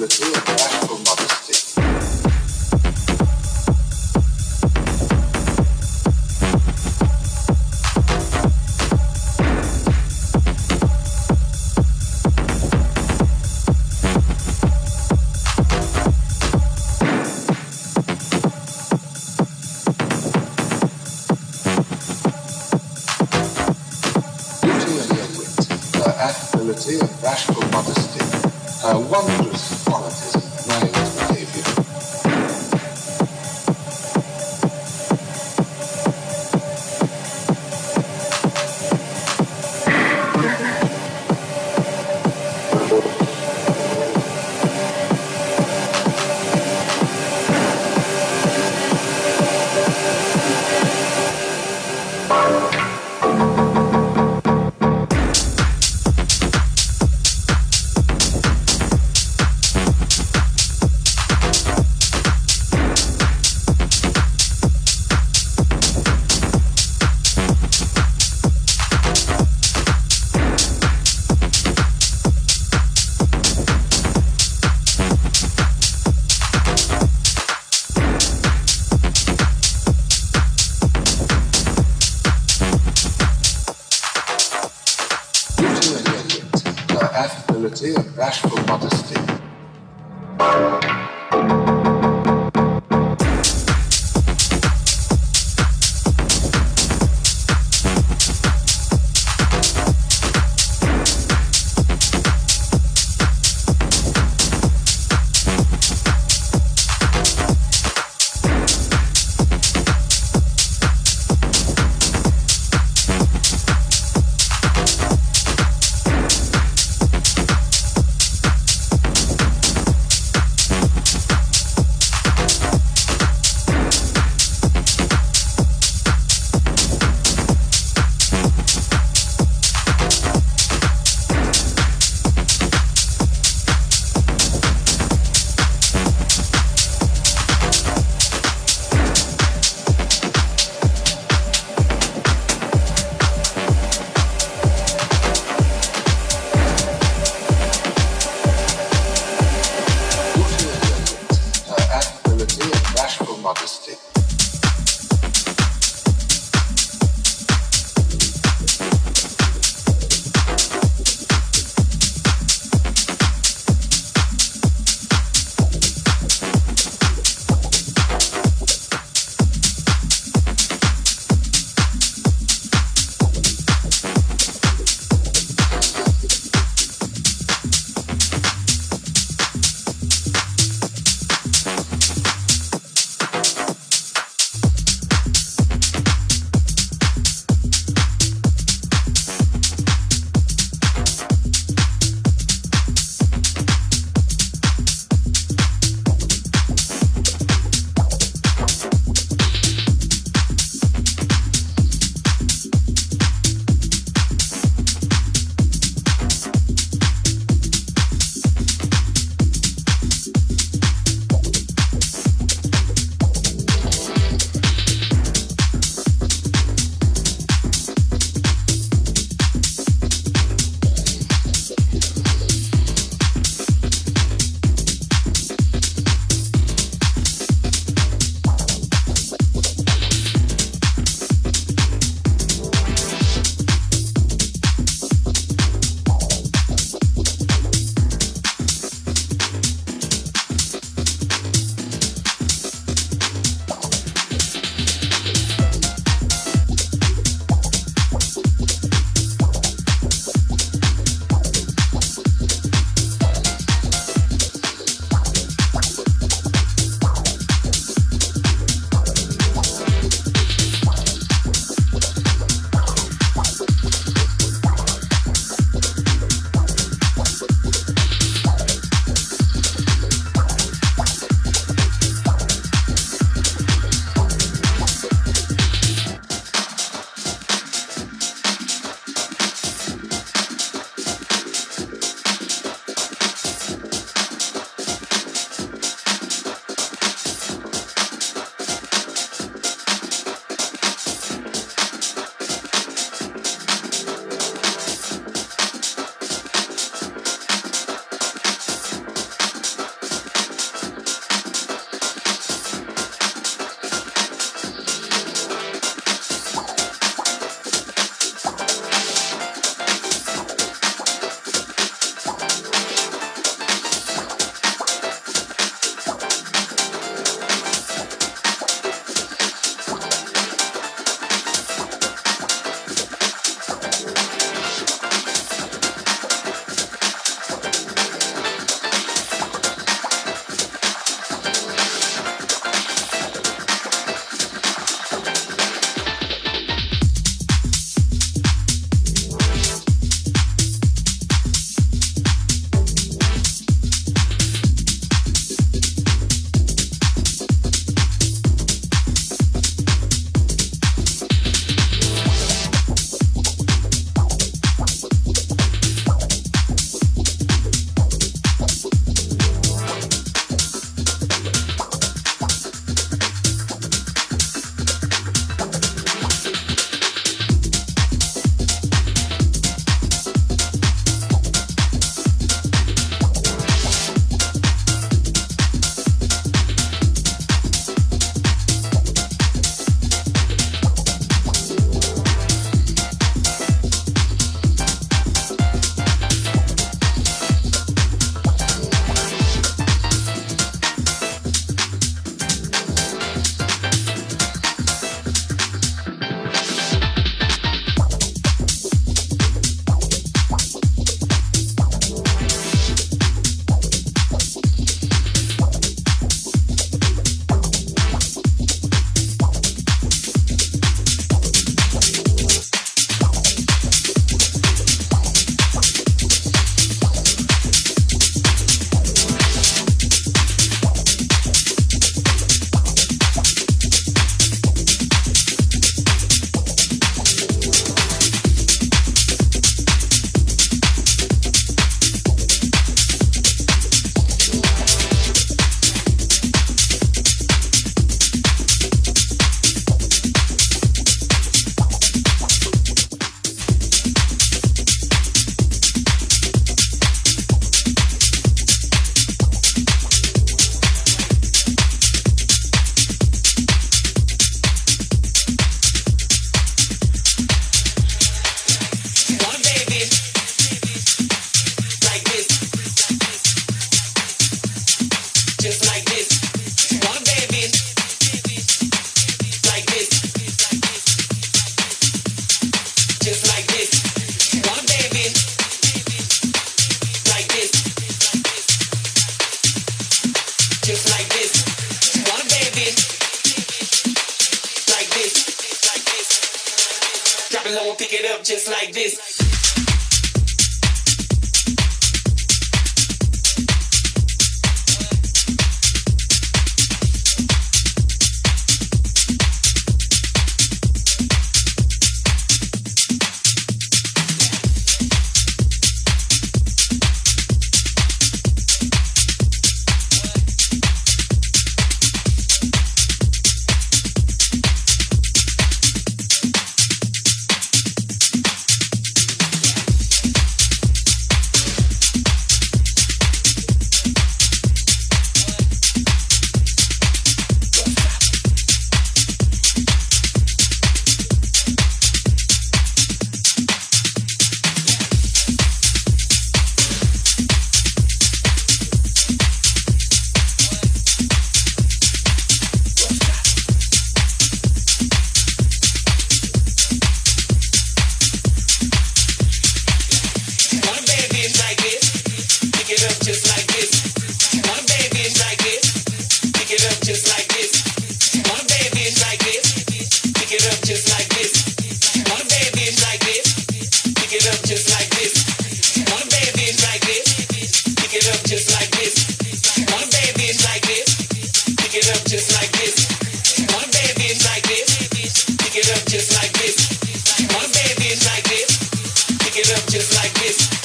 the field. affability and bashful modesty.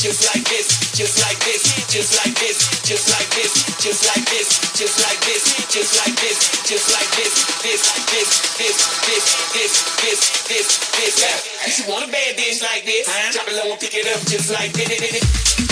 just like this, just like this, just like this, just like this, just like this, just like this, just like this, just like this, this, this, this, this, this, this, this, this. You should want a bad bitch like this. Drop it low and pick it up just like this.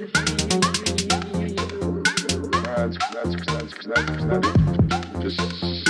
Keep it open, keep it open,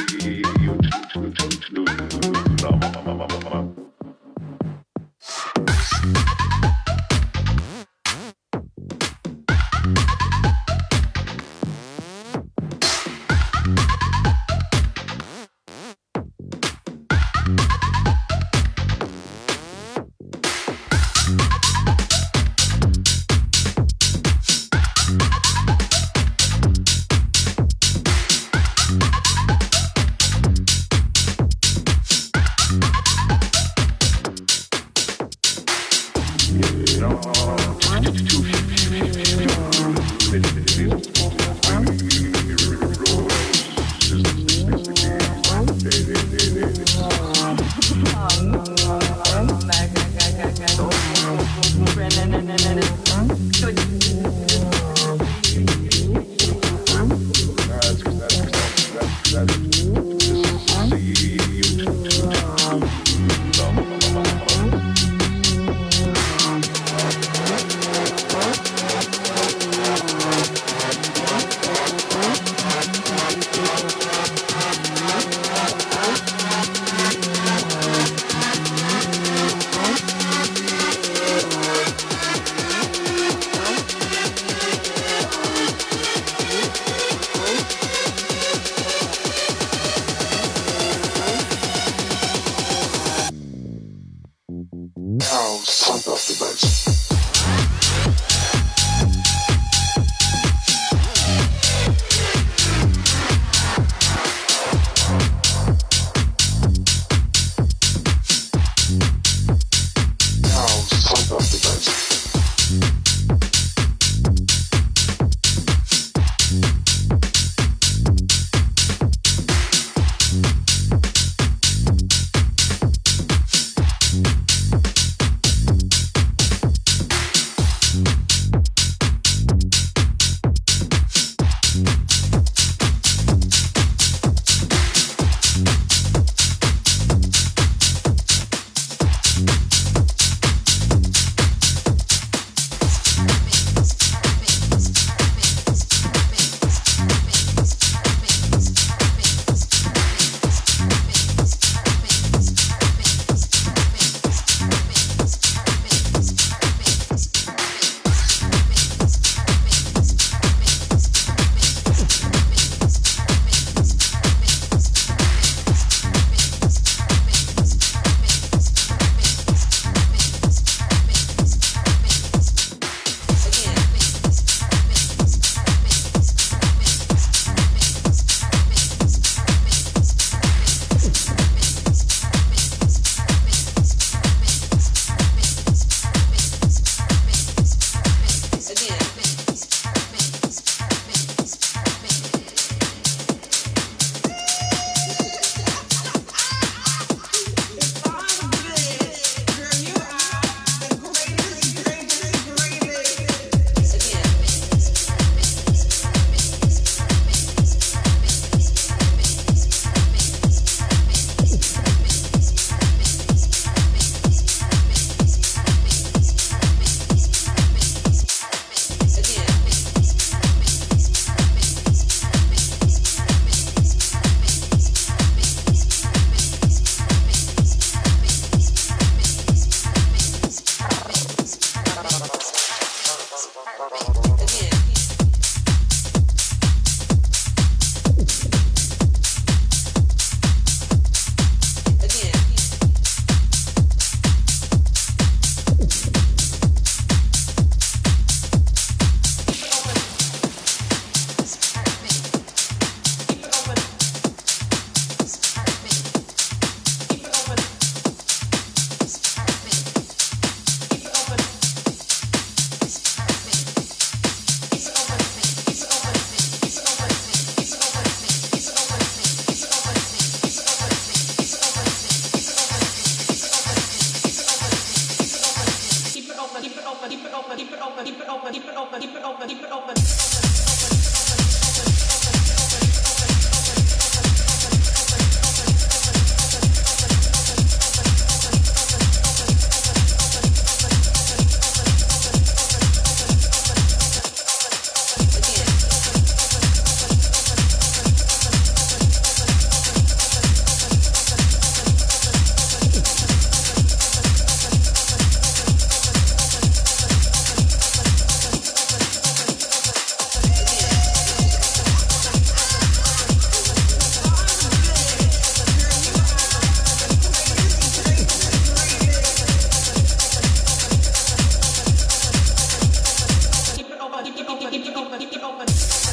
open, keep it open, keep it open.